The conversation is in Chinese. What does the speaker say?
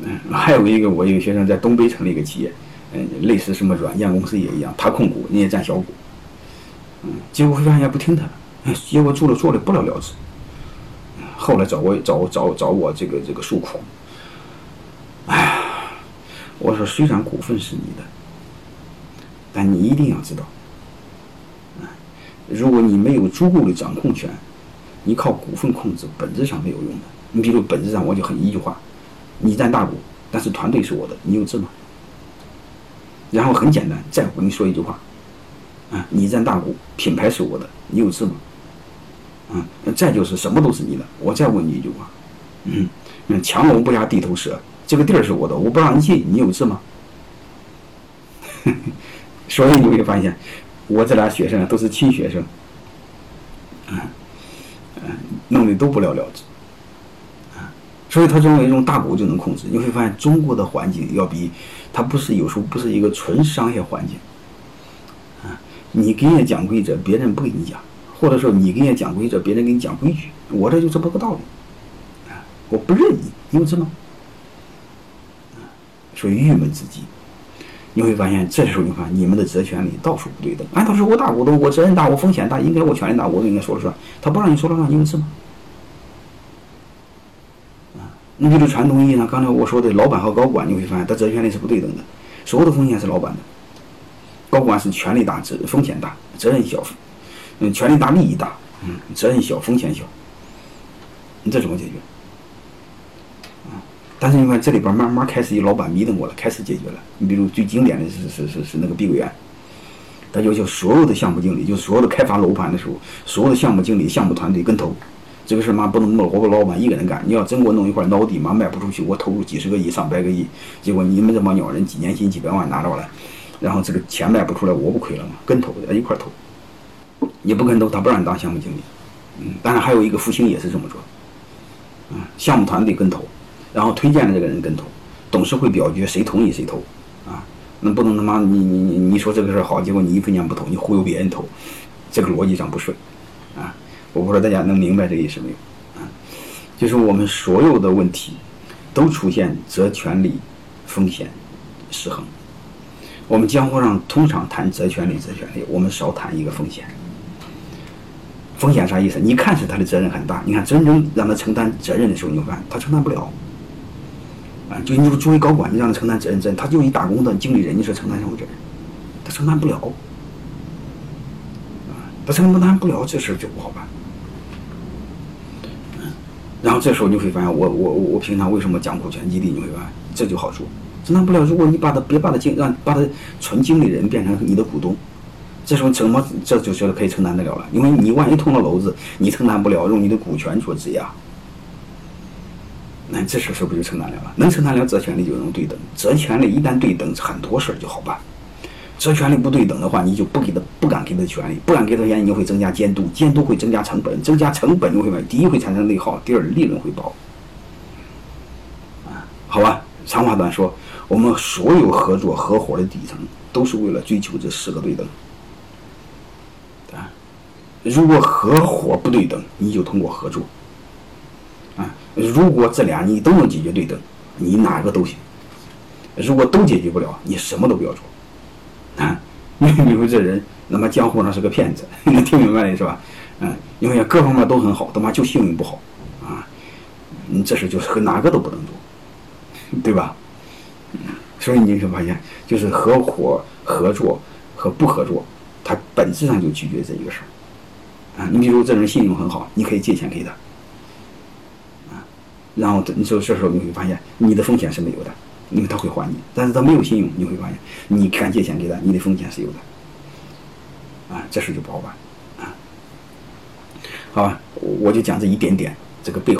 嗯，还有一个我一个学生在东北成立一个企业，嗯，类似什么软件公司也一样，他控股，你也占小股，嗯，结果发现不听他的，结果做了做了不了了之，后来找我找我找找我这个这个诉苦，哎呀，我说虽然股份是你的，但你一定要知道，如果你没有足够的掌控权，你靠股份控制本质上没有用的。你比如本质上我就很一句话。你占大股，但是团队是我的，你有志吗？然后很简单，再我跟你说一句话，啊，你占大股，品牌是我的，你有志吗？啊，再就是什么都是你的，我再问你一句话，嗯，强龙不压地头蛇，这个地儿是我的，我不让你进，你有志吗？所以你会发现，我这俩学生都是亲学生，嗯嗯，弄得都不了了之。所以他认为用大股就能控制，你会发现中国的环境要比它不是有时候不是一个纯商业环境，啊，你给人家讲规则，别人不给你讲，或者说你给人家讲规则，别人给你讲规矩，我这就这么个道理，啊，我不认你，你有这么？啊，所以郁闷之极，你会发现这时候你看你们的责权利到处不对等，按道理我大股东，我责任大，我风险大，应该我权利大，我应该说了算，他不让你说了算，你有什么？你比如传统意义上，刚才我说的老板和高管，你会发现他责权利是不对等的，所有的风险是老板的，高管是权力大、责风险大、责任小，嗯，权力大、利益大，嗯，责任小、风险小，你这怎么解决？啊，但是你看这里边慢慢开始有老板迷瞪我了，开始解决了。你比如最经典的是是是是那个碧桂园，他要求所有的项目经理，就所有的开发楼盘的时候，所有的项目经理、项目团队跟投。这个事嘛不能我老板一个人干，你要真给我弄一块孬地嘛卖不出去，我投入几十个亿、上百个亿，结果你们这帮鸟人几年薪几百万拿着了，然后这个钱卖不出来，我不亏了吗？跟投一块投，你不跟投，他不让你当项目经理。嗯，当然还有一个复兴也是这么做，嗯，项目团队跟投，然后推荐的这个人跟投，董事会表决谁同意谁投，啊，那不能他妈你你你你说这个事好，结果你一分钱不投，你忽悠别人投，这个逻辑上不顺，啊。我不知道大家能明白这个意思没有？啊，就是我们所有的问题都出现责权利风险失衡。我们江湖上通常谈责权利，责权利，我们少谈一个风险。风险啥意思？你看是他的责任很大，你看真正让他承担责任的时候，你看他承担不了。啊，就你作为高管，你让他承担责任，责任他就一打工的经理人，你说承担什么责任？他承担不了。啊，他承担不了，这事就不好办。然后这时候你会发现，我我我我平常为什么讲股权激励？你会发现这就好做，承担不了。如果你把他别把他经让把他纯经理人变成你的股东，这时候怎么这就觉得可以承担得了了？因为你万一捅了篓子，你承担不了，用你的股权做质押，那这时候是不是就承担了了？能承担了责权利就能对等，责权利一旦对等，很多事儿就好办。这权利不对等的话，你就不给他，不敢给他权利，不敢给他权利，你会增加监督，监督会增加成本，增加成本就会第一会产生内耗，第二利润会薄。啊，好吧，长话短说，我们所有合作合伙的底层都是为了追求这四个对等。啊，如果合伙不对等，你就通过合作。啊，如果这俩你都能解决对等，你哪个都行。如果都解决不了，你什么都不要做。你以为这人他妈江湖上是个骗子，能听明白了是吧？嗯，因为各方面都很好，他妈就幸运不好，啊，你这事就是和哪个都不能做，对吧？所以你会发现，就是合伙、合作和不合作，它本质上就取决于这一个事儿。啊，你比如这人信用很好，你可以借钱给他，啊，然后你说这时候你会发现，你的风险是没有的。因为他会还你，但是他没有信用，你会发现，你敢借钱给他，你的风险是有的，啊，这事就不好办，啊，好吧，我就讲这一点点，这个背后。